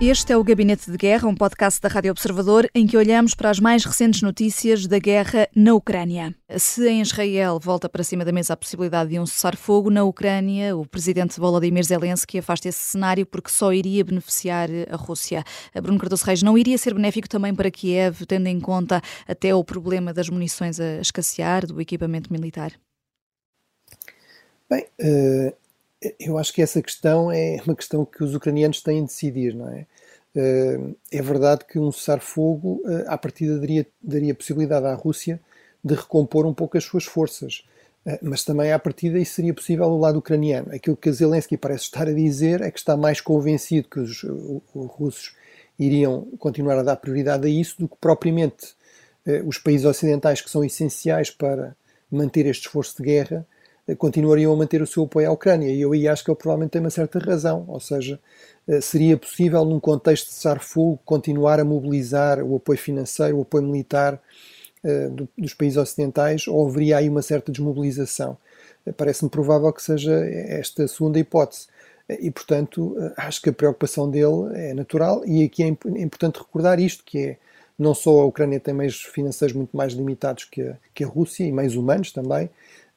Este é o Gabinete de Guerra, um podcast da Rádio Observador em que olhamos para as mais recentes notícias da guerra na Ucrânia. Se em Israel volta para cima da mesa a possibilidade de um cessar-fogo, na Ucrânia o presidente Volodymyr Zelensky afasta esse cenário porque só iria beneficiar a Rússia. Bruno Cardoso Reis, não iria ser benéfico também para Kiev, tendo em conta até o problema das munições a escassear, do equipamento militar? Bem, uh eu acho que essa questão é uma questão que os ucranianos têm de decidir, não é? Eh, é verdade que um cessar-fogo, eh, à partida, daria, daria possibilidade à Rússia de recompor um pouco as suas forças. Eh, mas também, à partida, isso seria possível do lado ucraniano. Aquilo que Zelensky parece estar a dizer é que está mais convencido que os russos iriam continuar a dar prioridade a isso do que propriamente os países ocidentais que são essenciais para manter este esforço de guerra continuariam a manter o seu apoio à Ucrânia. E eu aí acho que ele provavelmente tem uma certa razão, ou seja, eh, seria possível, num contexto de cessar-fogo, continuar a mobilizar o apoio financeiro, o apoio militar do, dos países ocidentais, ou haveria aí uma certa desmobilização? Uh, Parece-me provável que seja esta segunda hipótese. E, portanto, acho que a preocupação dele é natural, e aqui é, é importante recordar isto, que é não só a Ucrânia tem meios financeiros muito mais limitados que a, que a Rússia, e meios humanos também,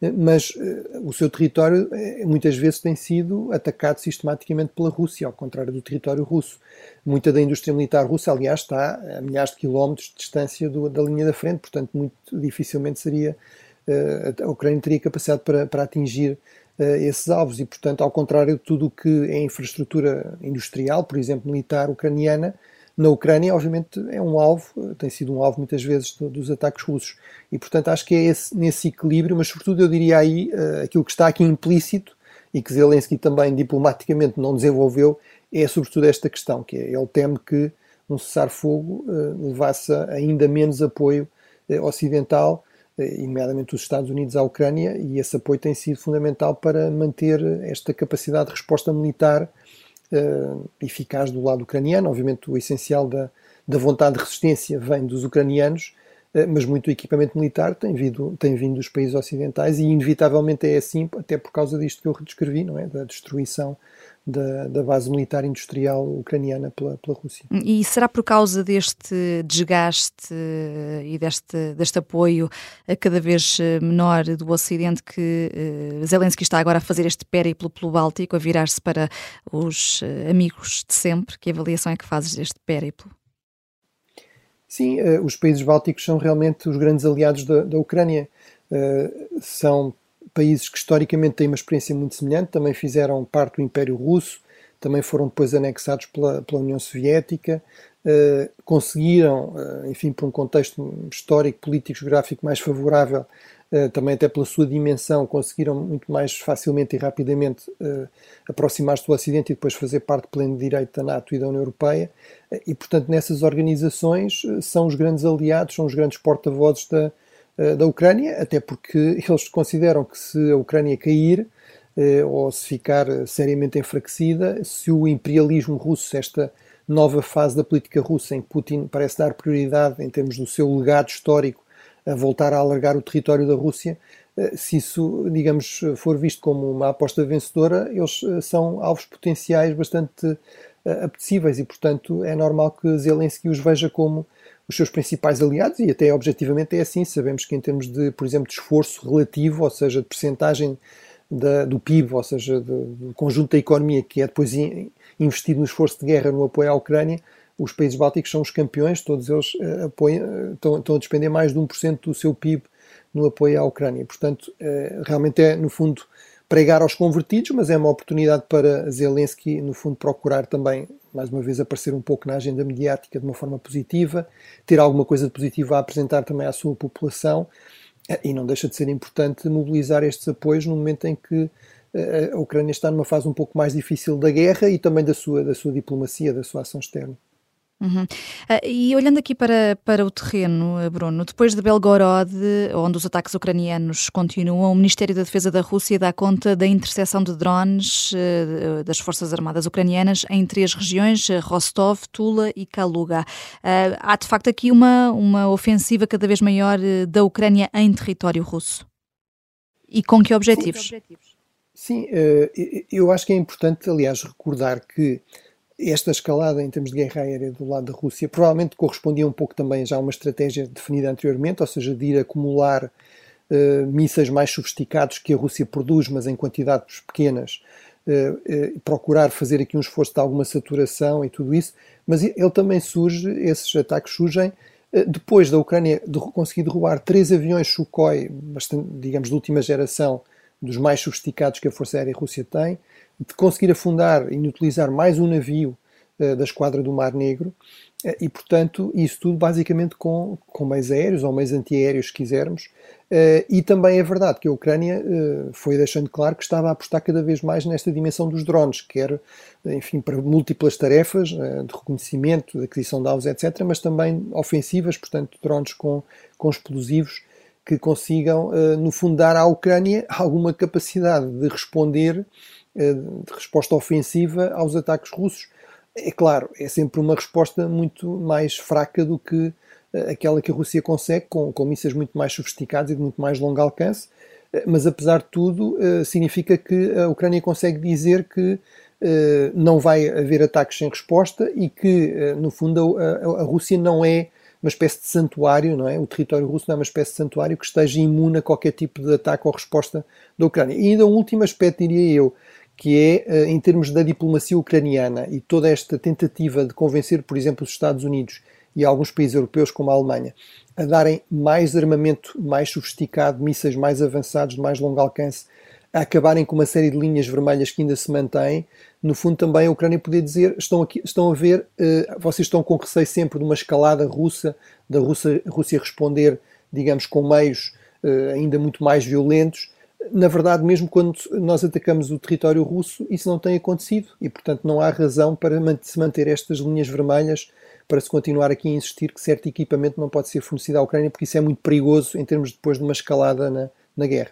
mas uh, o seu território uh, muitas vezes tem sido atacado sistematicamente pela Rússia, ao contrário do território russo. Muita da indústria militar russa, aliás, está a milhares de quilómetros de distância do, da linha da frente, portanto, muito dificilmente seria uh, a Ucrânia teria capacidade para, para atingir esses alvos e, portanto, ao contrário de tudo o que é infraestrutura industrial, por exemplo, militar ucraniana, na Ucrânia, obviamente, é um alvo, tem sido um alvo muitas vezes dos ataques russos. E, portanto, acho que é esse, nesse equilíbrio, mas, sobretudo, eu diria aí uh, aquilo que está aqui implícito e que Zelensky também diplomaticamente não desenvolveu, é sobretudo esta questão, que é ele teme que um cessar-fogo uh, levasse ainda menos apoio uh, ocidental, nomeadamente os Estados Unidos à Ucrânia, e esse apoio tem sido fundamental para manter esta capacidade de resposta militar uh, eficaz do lado ucraniano. Obviamente, o essencial da, da vontade de resistência vem dos ucranianos, mas muito equipamento militar tem vindo, tem vindo dos países ocidentais e, inevitavelmente, é assim, até por causa disto que eu descrevi, não é? Da destruição da, da, base militar industrial ucraniana pela, pela Rússia. E será por causa deste desgaste e deste, deste apoio cada vez menor do Ocidente que Zelensky está agora a fazer este périplo pelo Báltico, a virar-se para os amigos de sempre? Que avaliação é que fazes deste périplo? Sim, uh, os países bálticos são realmente os grandes aliados da, da Ucrânia. são países que historicamente têm uma experiência muito semelhante, também fizeram parte do Império Russo, também foram depois anexados pela, pela União Soviética, uh, conseguiram, uh, enfim, por um contexto histórico, político, geográfico mais favorável, uh, também até pela sua dimensão, conseguiram muito mais facilmente e rapidamente aproximar-se do Ocidente e depois fazer parte pleno de direito da NATO e da União Europeia. e, portanto, nessas organizações são os grandes aliados, são os grandes porta-vozes da, da Ucrânia, até porque eles consideram que se a Ucrânia cair ou se ficar seriamente enfraquecida, se o imperialismo russo, esta nova fase da política russa em que Putin parece dar prioridade em termos do seu legado histórico a voltar a alargar o território da Rússia, eh, se isso, digamos, for visto como uma aposta vencedora, eles são alvos potenciais bastante apetecíveis e, portanto, é normal que Zelensky os veja como os seus principais aliados, e até objetivamente é assim. Sabemos que, em termos de, por exemplo, de esforço relativo, ou seja, de percentagem da, do PIB, ou seja, do, conjunto da economia que é depois in, investido no esforço de guerra no apoio à Ucrânia, os países bálticos são os campeões, todos eles uh, apoiam, uh, estão, estão, a despender mais de 1% do seu PIB no apoio à Ucrânia. Portanto, uh, realmente é, no fundo, pregar aos convertidos, mas é uma oportunidade para Zelensky, no fundo, procurar também mais uma vez, aparecer um pouco na agenda mediática de uma forma positiva, ter alguma coisa de positivo a apresentar também à sua população, eh, e não deixa de ser importante mobilizar estes apoios no momento em que eh, a Ucrânia está numa fase um pouco mais difícil da guerra e também da sua, da sua diplomacia, da sua ação externa. Uhum. Uh, e olhando aqui para, para o terreno, eh, Bruno, depois de Belgorod, onde os ataques ucranianos continuam, o Ministério da Defesa da Rússia dá conta da interseção de drones uh, das Forças Armadas ucranianas em três regiões, Rostov, Tula e Kaluga. Uh, há de facto aqui uma, uma ofensiva cada vez maior da Ucrânia em território russo. E com que objetivos? Sim, Sim eu acho que é importante, aliás, recordar que esta escalada em termos de guerra aérea do lado da Rússia provavelmente correspondia um pouco também já a uma estratégia definida anteriormente, ou seja, de ir acumular uh, mísseis mais sofisticados que a Rússia produz, mas em quantidades pequenas, uh, uh, procurar fazer aqui um esforço de alguma saturação e tudo isso, mas ele também surge, esses ataques surgem depois da Ucrânia de conseguir derrubar três aviões Sukhoi, bastante, digamos, de última geração, dos mais sofisticados que a Força Aérea Rússia tem, de conseguir afundar e utilizar mais um navio uh, da Esquadra do Mar Negro, uh, e portanto, isso tudo basicamente com, com meios aéreos ou meios antiaéreos, se quisermos. Uh, e também é verdade que a Ucrânia foi deixando claro que estava a apostar cada vez mais nesta dimensão dos drones, quer, enfim, para múltiplas tarefas de reconhecimento, de aquisição de alvos, etc., mas também ofensivas, portanto, drones com, com explosivos que consigam, no fundo, dar à Ucrânia alguma capacidade de responder eh, de resposta ofensiva aos ataques russos. É claro, é sempre uma resposta muito mais fraca do que eh, aquela que a Rússia consegue, com, com mísseis muito mais sofisticados e de muito mais longo alcance, eh, mas apesar de tudo, significa que a Ucrânia consegue dizer que não vai haver ataques sem resposta e que, no fundo, a, a, Rússia não é uma espécie de santuário, não é? O território russo não é uma espécie de santuário que esteja imune a qualquer tipo de ataque ou resposta da Ucrânia. E ainda um último aspecto, diria eu, que é, eh, em termos da diplomacia ucraniana e toda esta tentativa de convencer, por exemplo, os Estados Unidos e alguns países europeus, como a Alemanha, a darem mais armamento mais sofisticado, mísseis mais avançados, de mais longo alcance, a acabarem com uma série de linhas vermelhas que ainda se mantêm, no fundo também a Ucrânia poder dizer, estão, aqui, estão a ver, uh, vocês estão com receio sempre de uma escalada russa, da Rússia, Rússia responder, digamos, com meios uh, ainda muito mais violentos, na verdade, mesmo quando nós atacamos o território russo, isso não tem acontecido e, portanto, não há razão para se manter estas linhas vermelhas para se continuar aqui a insistir que certo equipamento não pode ser fornecido à Ucrânia, porque isso é muito perigoso em termos depois de uma escalada na, na guerra.